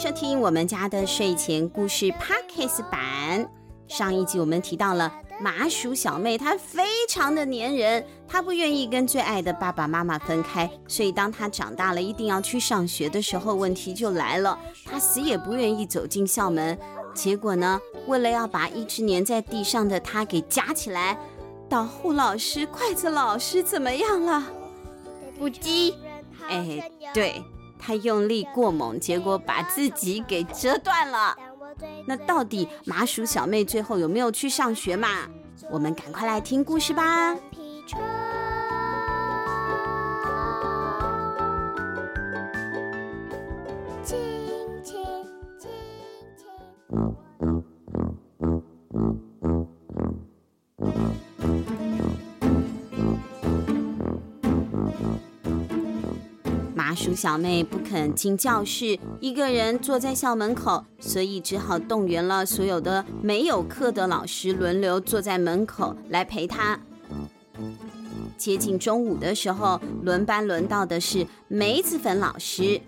收听我们家的睡前故事 Podcast 版。上一集我们提到了麻薯小妹，她非常的粘人，她不愿意跟最爱的爸爸妈妈分开，所以当她长大了一定要去上学的时候，问题就来了，她死也不愿意走进校门。结果呢，为了要把一直粘在地上的她给夹起来，导护老师、筷子老师怎么样了？不羁。哎，对。他用力过猛，结果把自己给折断了。那到底麻薯小妹最后有没有去上学嘛？我们赶快来听故事吧。鼠小妹不肯进教室，一个人坐在校门口，所以只好动员了所有的没有课的老师轮流坐在门口来陪她。接近中午的时候，轮班轮到的是梅子粉老师。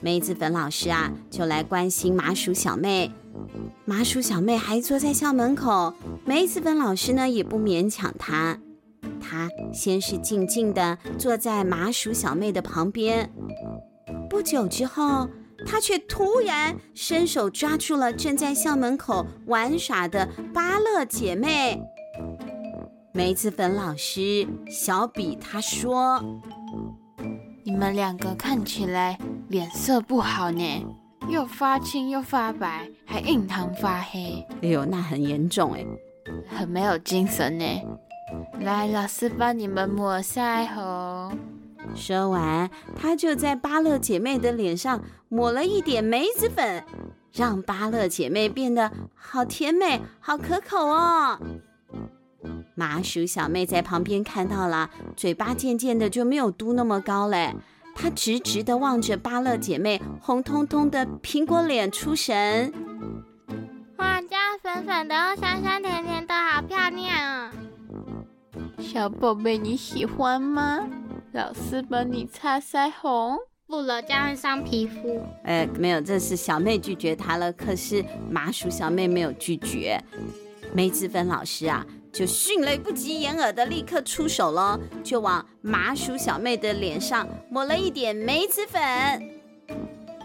梅子粉老师啊，就来关心麻薯小妹。麻薯小妹还坐在校门口，梅子粉老师呢也不勉强她。他先是静静地坐在麻薯小妹的旁边，不久之后，他却突然伸手抓住了正在校门口玩耍的芭乐姐妹梅子粉老师。小比他说：“你们两个看起来脸色不好呢，又发青又发白，还印堂发黑。哎呦，那很严重哎，很没有精神呢。”来，老师帮你们抹腮红。说完，他就在芭乐姐妹的脸上抹了一点梅子粉，让芭乐姐妹变得好甜美、好可口哦。麻薯小妹在旁边看到了，嘴巴渐渐的就没有嘟那么高嘞。她直直的望着芭乐姐妹红彤彤的苹果脸出神。哇，这样粉粉的，香香甜。小宝贝，你喜欢吗？老师帮你擦腮红。不了，这样会伤皮肤。哎，没有，这是小妹拒绝他了。可是麻薯小妹没有拒绝。梅子粉老师啊，就迅雷不及掩耳的立刻出手了，就往麻薯小妹的脸上抹了一点梅子粉。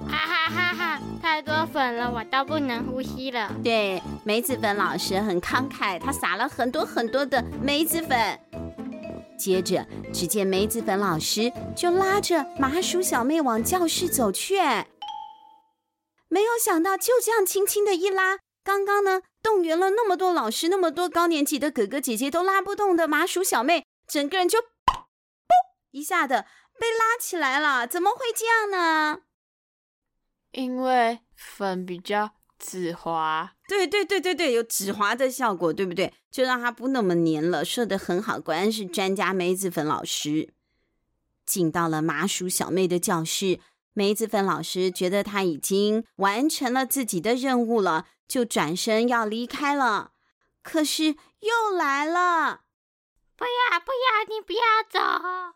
哈哈哈哈！太多粉了，我都不能呼吸了。对，梅子粉老师很慷慨，他撒了很多很多的梅子粉。接着，只见梅子粉老师就拉着麻薯小妹往教室走去。没有想到，就这样轻轻的一拉，刚刚呢动员了那么多老师、那么多高年级的哥哥姐姐都拉不动的麻薯小妹，整个人就噗一下的被拉起来了。怎么会这样呢？因为粉比较止滑，对对对对对，有止滑的效果，对不对？就让它不那么黏了。说的很好，果然是专家梅子粉老师。进到了麻薯小妹的教室，梅子粉老师觉得他已经完成了自己的任务了，就转身要离开了。可是又来了，不要不要，你不要走！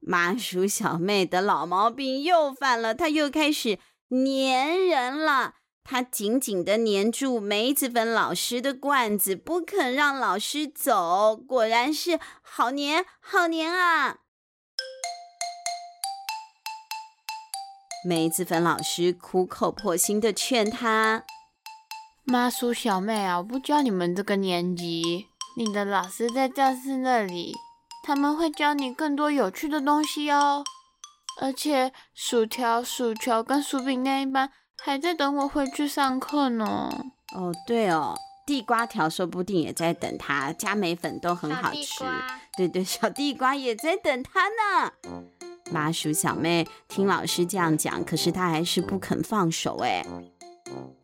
麻薯小妹的老毛病又犯了，她又开始。粘人了，他紧紧的粘住梅子粉老师的罐子，不肯让老师走。果然是好粘，好粘啊！梅子粉老师苦口婆心的劝他：“麻薯小妹啊，我不教你们这个年级，你的老师在教室那里，他们会教你更多有趣的东西哦。”而且薯条、薯球跟薯饼那一班还在等我回去上课呢。哦，对哦，地瓜条说不定也在等他，加梅粉都很好吃。对对，小地瓜也在等他呢。麻薯小妹听老师这样讲，可是她还是不肯放手哎。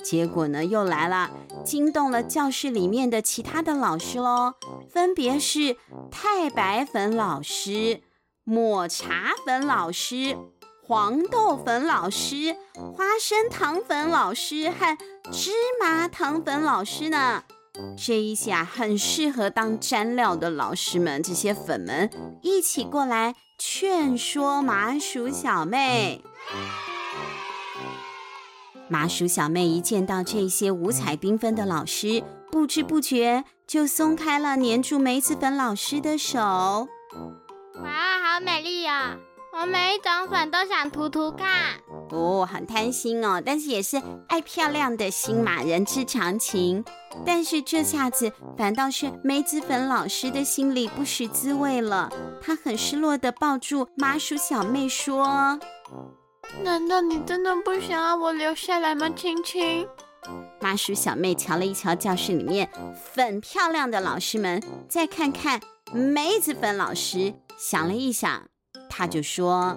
结果呢，又来了，惊动了教室里面的其他的老师喽，分别是太白粉老师。抹茶粉老师、黄豆粉老师、花生糖粉老师和芝麻糖粉老师呢？这一下很适合当蘸料的老师们，这些粉们一起过来劝说麻薯小妹。麻薯小妹一见到这些五彩缤纷的老师，不知不觉就松开了黏住梅子粉老师的手。哇，好美丽呀！我每一种粉都想涂涂看。哦，很贪心哦，但是也是爱漂亮的心嘛，人之常情。但是这下子反倒是梅子粉老师的心里不识滋味了，他很失落的抱住麻薯小妹说。难道你真的不想让我留下来吗，青青？麻薯小妹瞧了一瞧教室里面粉漂亮的老师们，再看看梅子粉老师，想了一想，她就说：“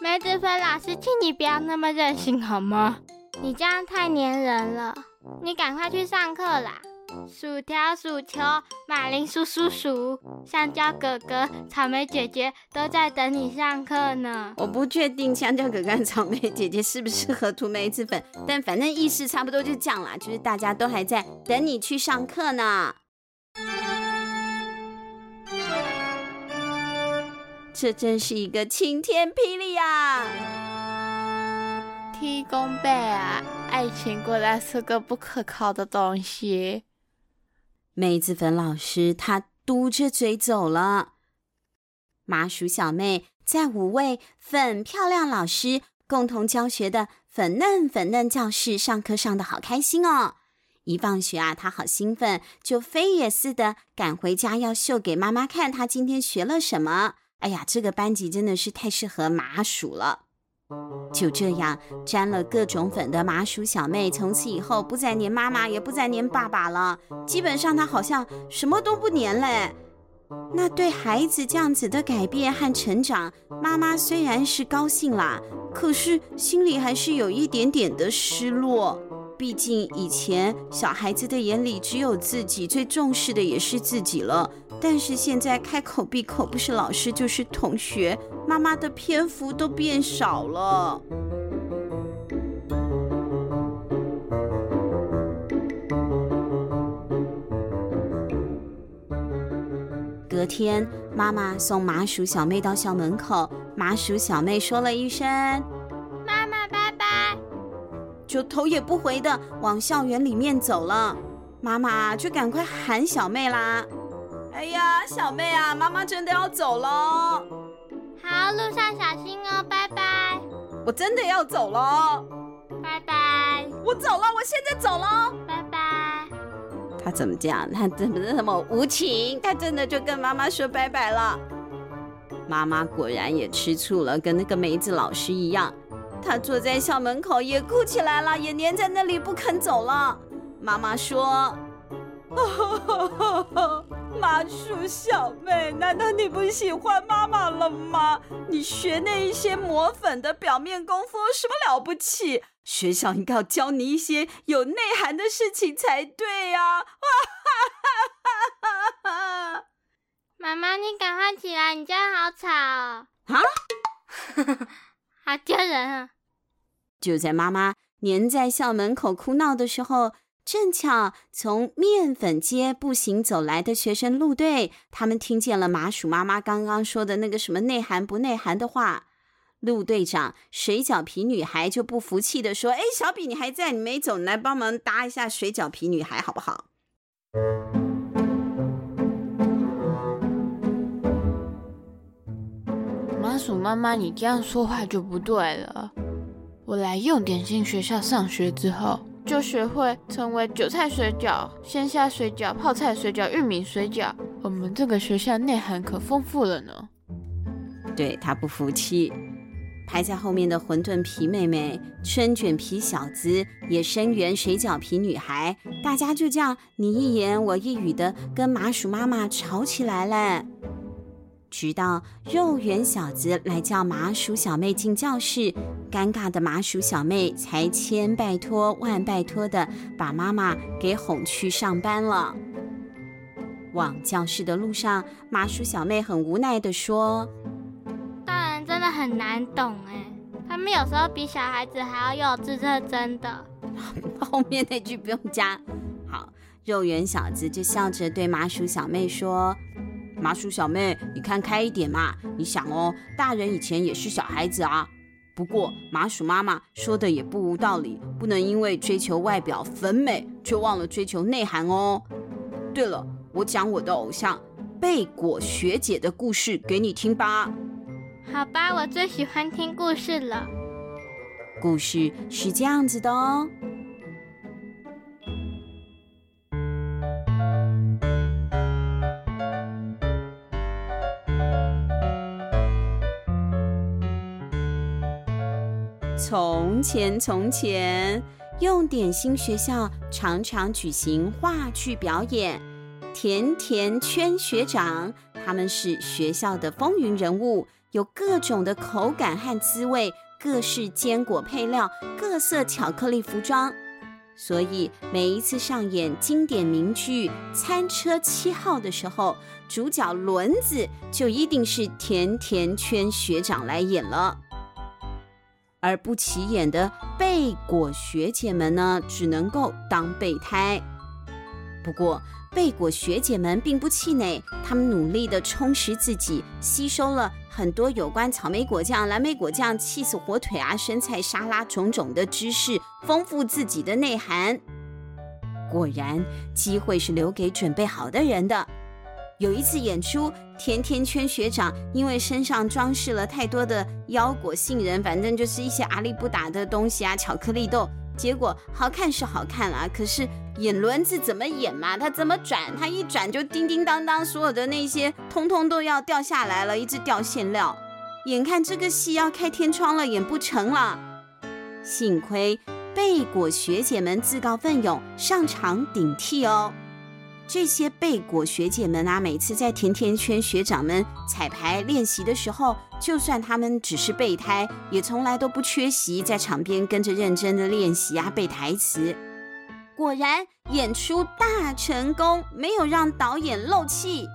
梅子粉老师，请你不要那么任性好吗？你这样太粘人了，你赶快去上课啦。”薯条、薯球、马铃薯叔叔、香蕉哥哥、草莓姐姐都在等你上课呢。我不确定香蕉哥哥和草莓姐姐适不适合涂梅子粉，但反正意思差不多就这样啦，就是大家都还在等你去上课呢。这真是一个晴天霹雳呀！天公贝啊，爱情果然是个不可靠的东西。梅子粉老师，他嘟着嘴走了。麻薯小妹在五位粉漂亮老师共同教学的粉嫩粉嫩教室上课上的好开心哦！一放学啊，她好兴奋，就飞也似的赶回家要秀给妈妈看，她今天学了什么。哎呀，这个班级真的是太适合麻薯了。就这样，沾了各种粉的麻薯小妹，从此以后不再黏妈妈，也不再黏爸爸了。基本上，她好像什么都不黏嘞。那对孩子这样子的改变和成长，妈妈虽然是高兴啦，可是心里还是有一点点的失落。毕竟以前小孩子的眼里只有自己，最重视的也是自己了。但是现在开口闭口不是老师就是同学，妈妈的篇幅都变少了。隔天，妈妈送麻薯小妹到校门口，麻薯小妹说了一声。就头也不回的往校园里面走了，妈妈就赶快喊小妹啦！哎呀，小妹啊，妈妈真的要走了。好，路上小心哦，拜拜。我真的要走了，拜拜。我走了，我现在走了，拜拜。他怎么这样？他怎么那么无情？他真的就跟妈妈说拜拜了。妈妈果然也吃醋了，跟那个梅子老师一样。他坐在校门口也哭起来了，也黏在那里不肯走了。妈妈说：“麻薯小妹，难道你不喜欢妈妈了吗？你学那一些抹粉的表面功夫有什么了不起？学校应该要教你一些有内涵的事情才对呀！”妈妈，你赶快起来，你这样好吵哦。啊？好丢人啊！就在妈妈黏在校门口哭闹的时候，正巧从面粉街步行走来的学生路队，他们听见了麻薯妈妈刚刚说的那个什么内涵不内涵的话。陆队长水饺皮女孩就不服气的说：“哎，小比你还在，你没走，你来帮忙搭一下水饺皮女孩好不好？”麻薯妈妈，你这样说话就不对了。我来用点心学校上学之后，就学会成为韭菜水饺、鲜虾水饺、泡菜水饺、玉米水饺。我们这个学校内涵可丰富了呢。对，他不服气，排在后面的馄饨皮妹妹、春卷皮小子、野生圆水饺皮女孩，大家就这样你一言我一语的跟麻薯妈妈吵起来了。直到肉圆小子来叫麻薯小妹进教室，尴尬的麻薯小妹才千拜托万拜托的把妈妈给哄去上班了。往教室的路上，麻薯小妹很无奈的说：“大人真的很难懂哎，他们有时候比小孩子还要幼稚，这是真的。”后面那句不用加。好，肉圆小子就笑着对麻薯小妹说。麻薯小妹，你看开一点嘛！你想哦，大人以前也是小孩子啊。不过麻薯妈妈说的也不无道理，不能因为追求外表粉美就忘了追求内涵哦。对了，我讲我的偶像贝果学姐的故事给你听吧。好吧，我最喜欢听故事了。故事是这样子的哦。从前，从前，用点心学校常常举行话剧表演。甜甜圈学长，他们是学校的风云人物，有各种的口感和滋味，各式坚果配料，各色巧克力服装。所以每一次上演经典名剧《餐车七号》的时候，主角轮子就一定是甜甜圈学长来演了。而不起眼的贝果学姐们呢，只能够当备胎。不过，贝果学姐们并不气馁，她们努力地充实自己，吸收了很多有关草莓果酱、蓝莓果酱、气死火腿啊、生菜沙拉种种的知识，丰富自己的内涵。果然，机会是留给准备好的人的。有一次演出，甜甜圈学长因为身上装饰了太多的腰果、杏仁，反正就是一些阿里不打的东西啊，巧克力豆。结果好看是好看啊，可是演轮子怎么演嘛？他怎么转？他一转就叮叮当当，所有的那些通通都要掉下来了，一直掉馅料。眼看这个戏要开天窗了，演不成了。幸亏贝果学姐们自告奋勇上场顶替哦。这些贝果学姐们啊，每次在甜甜圈学长们彩排练习的时候，就算他们只是备胎，也从来都不缺席，在场边跟着认真的练习啊，背台词。果然演出大成功，没有让导演漏气。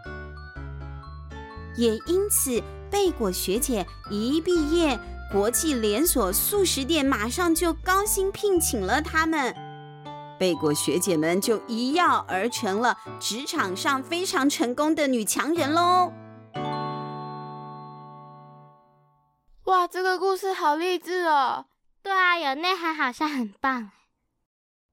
也因此，贝果学姐一毕业，国际连锁速食店马上就高薪聘请了他们。贝果学姐们就一跃而成了职场上非常成功的女强人喽！哇，这个故事好励志哦！对啊，有内涵，好像很棒。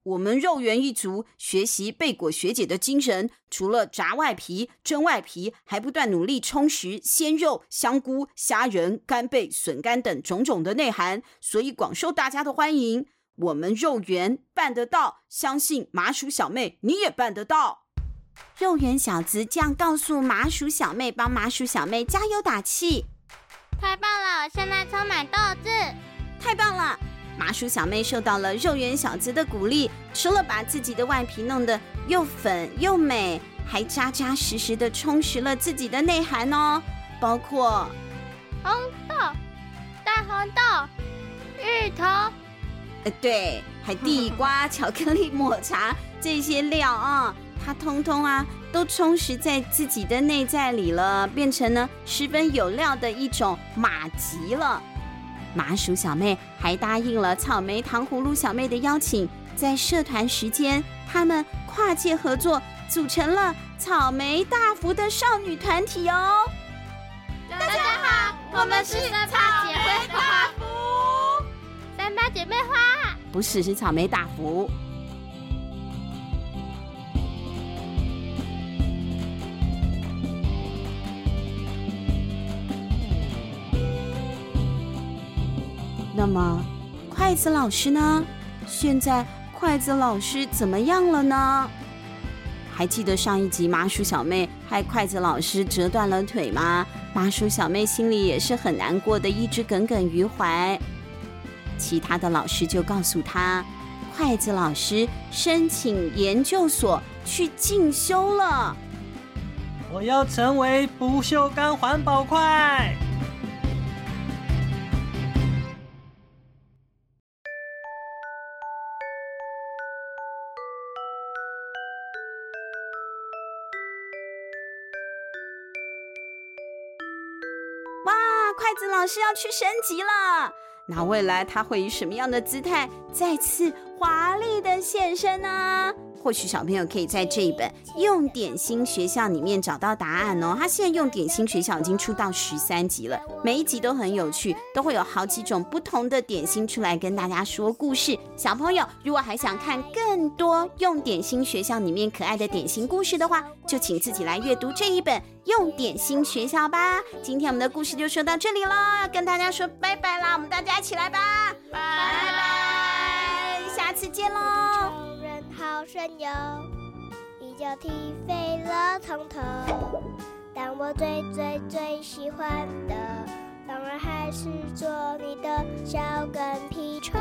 我们肉圆一族学习贝果学姐的精神，除了炸外皮、蒸外皮，还不断努力充实鲜肉、香菇、虾仁、干贝、笋干等种种的内涵，所以广受大家的欢迎。我们肉圆办得到，相信麻薯小妹你也办得到。肉圆小子这样告诉麻薯小妹，帮麻薯小妹加油打气。太棒了，现在充满斗志。太棒了，麻薯小妹受到了肉圆小子的鼓励，除了把自己的外皮弄得又粉又美，还扎扎实实的充实了自己的内涵哦，包括红豆、大红豆、芋头。呃，对，还地瓜、巧克力、抹茶这些料啊，它通通啊都充实在自己的内在里了，变成呢十分有料的一种马吉了。麻薯小妹还答应了草莓糖葫芦小妹的邀请，在社团时间，他们跨界合作，组成了草莓大福的少女团体哦。大家好，我们是草莓大福。姐妹花不是，是草莓大福。那么，筷子老师呢？现在筷子老师怎么样了呢？还记得上一集麻薯小妹害筷子老师折断了腿吗？麻薯小妹心里也是很难过的，一直耿耿于怀。其他的老师就告诉他，筷子老师申请研究所去进修了。我要成为不锈钢环保筷。哇，筷子老师要去升级了。那未来他会以什么样的姿态再次华丽的现身呢？或许小朋友可以在这一本《用点心学校》里面找到答案哦。他现在《用点心学校》已经出到十三集了，每一集都很有趣，都会有好几种不同的点心出来跟大家说故事。小朋友如果还想看更多《用点心学校》里面可爱的点心故事的话，就请自己来阅读这一本《用点心学校》吧。今天我们的故事就说到这里喽，要跟大家说拜拜啦！我们大家一起来吧，拜拜，下次见喽。好神游，一脚踢飞了从头。但我最最最喜欢的，当然还是做你的小跟屁虫。